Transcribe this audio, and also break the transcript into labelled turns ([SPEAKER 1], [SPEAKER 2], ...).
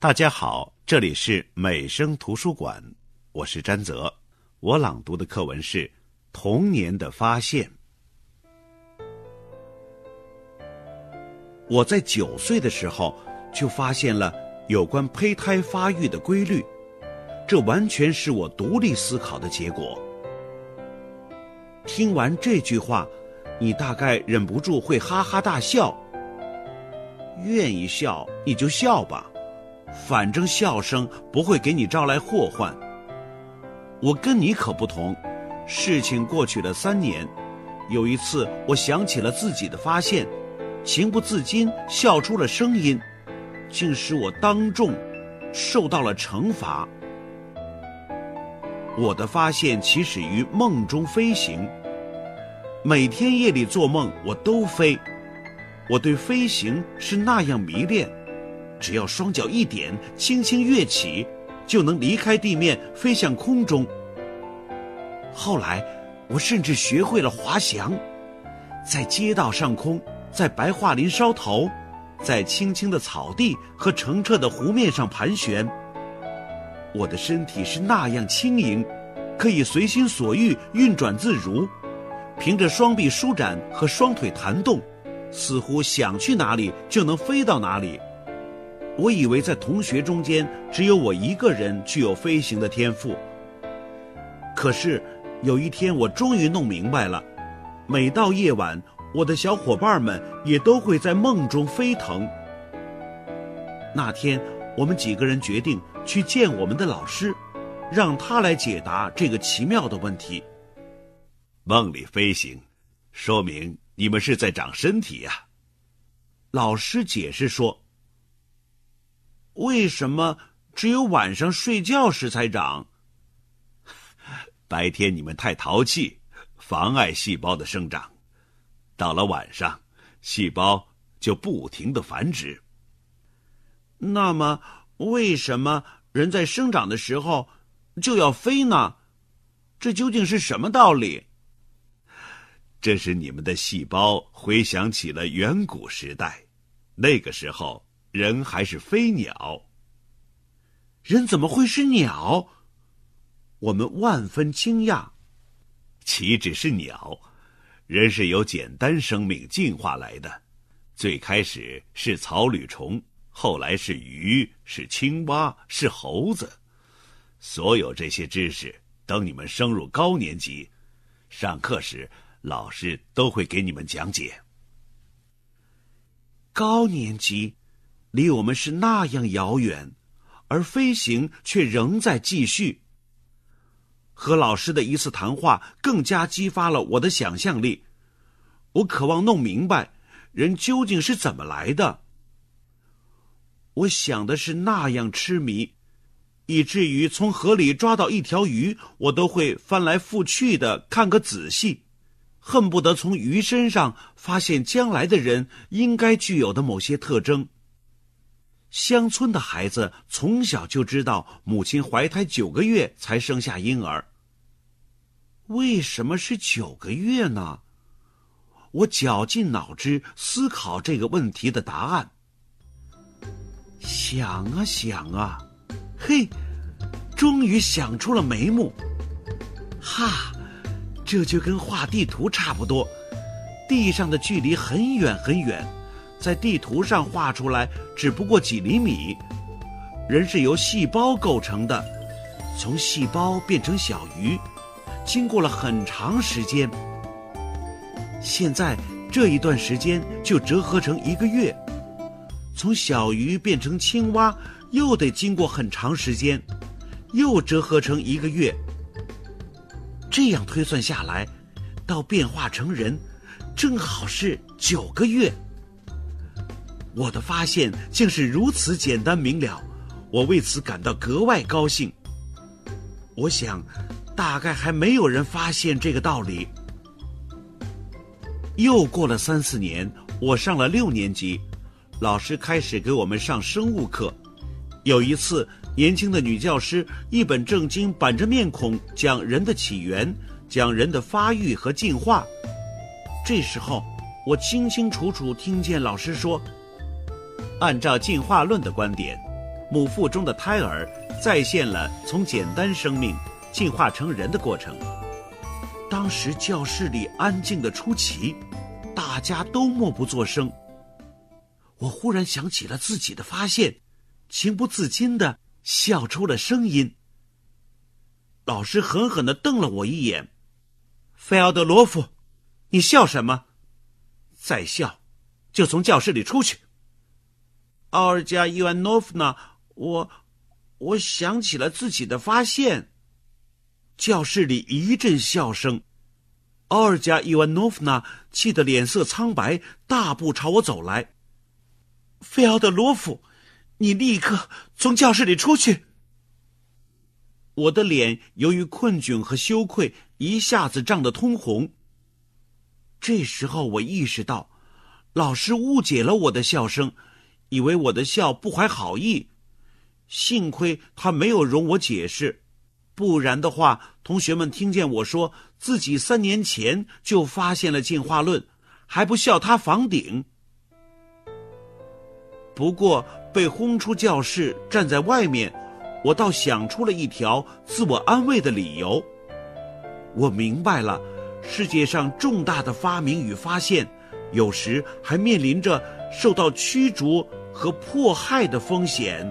[SPEAKER 1] 大家好，这里是美声图书馆，我是詹泽。我朗读的课文是《童年的发现》。我在九岁的时候就发现了有关胚胎发育的规律，这完全是我独立思考的结果。听完这句话，你大概忍不住会哈哈大笑。愿意笑你就笑吧。反正笑声不会给你招来祸患。我跟你可不同，事情过去了三年，有一次我想起了自己的发现，情不自禁笑出了声音，竟使我当众受到了惩罚。我的发现起始于梦中飞行，每天夜里做梦我都飞，我对飞行是那样迷恋。只要双脚一点，轻轻跃起，就能离开地面，飞向空中。后来，我甚至学会了滑翔，在街道上空，在白桦林梢头，在青青的草地和澄澈的湖面上盘旋。我的身体是那样轻盈，可以随心所欲运转自如，凭着双臂舒展和双腿弹动，似乎想去哪里就能飞到哪里。我以为在同学中间只有我一个人具有飞行的天赋。可是有一天，我终于弄明白了：每到夜晚，我的小伙伴们也都会在梦中飞腾。那天，我们几个人决定去见我们的老师，让他来解答这个奇妙的问题。梦里飞行，说明你们是在长身体呀。老师解释说。为什么只有晚上睡觉时才长？白天你们太淘气，妨碍细胞的生长。到了晚上，细胞就不停的繁殖。那么，为什么人在生长的时候就要飞呢？这究竟是什么道理？这是你们的细胞回想起了远古时代，那个时候。人还是飞鸟？人怎么会是鸟？我们万分惊讶。岂止是鸟？人是由简单生命进化来的，最开始是草履虫，后来是鱼，是青蛙，是猴子。所有这些知识，等你们升入高年级，上课时老师都会给你们讲解。高年级。离我们是那样遥远，而飞行却仍在继续。和老师的一次谈话更加激发了我的想象力，我渴望弄明白人究竟是怎么来的。我想的是那样痴迷，以至于从河里抓到一条鱼，我都会翻来覆去的看个仔细，恨不得从鱼身上发现将来的人应该具有的某些特征。乡村的孩子从小就知道母亲怀胎九个月才生下婴儿。为什么是九个月呢？我绞尽脑汁思考这个问题的答案。想啊想啊，嘿，终于想出了眉目。哈，这就跟画地图差不多，地上的距离很远很远。在地图上画出来只不过几厘米。人是由细胞构成的，从细胞变成小鱼，经过了很长时间。现在这一段时间就折合成一个月。从小鱼变成青蛙，又得经过很长时间，又折合成一个月。这样推算下来，到变化成人，正好是九个月。我的发现竟是如此简单明了，我为此感到格外高兴。我想，大概还没有人发现这个道理。又过了三四年，我上了六年级，老师开始给我们上生物课。有一次，年轻的女教师一本正经板着面孔讲人的起源，讲人的发育和进化。这时候，我清清楚楚听见老师说。按照进化论的观点，母腹中的胎儿再现了从简单生命进化成人的过程。当时教室里安静的出奇，大家都默不作声。我忽然想起了自己的发现，情不自禁的笑出了声音。老师狠狠的瞪了我一眼：“费奥德罗夫，你笑什么？再笑，就从教室里出去。”奥尔加伊万诺夫娜，我，我想起了自己的发现。教室里一阵笑声，奥尔加伊万诺夫娜气得脸色苍白，大步朝我走来。费奥德罗夫，你立刻从教室里出去！我的脸由于困窘和羞愧，一下子涨得通红。这时候我意识到，老师误解了我的笑声。以为我的笑不怀好意，幸亏他没有容我解释，不然的话，同学们听见我说自己三年前就发现了进化论，还不笑他房顶。不过被轰出教室，站在外面，我倒想出了一条自我安慰的理由。我明白了，世界上重大的发明与发现，有时还面临着受到驱逐。和迫害的风险。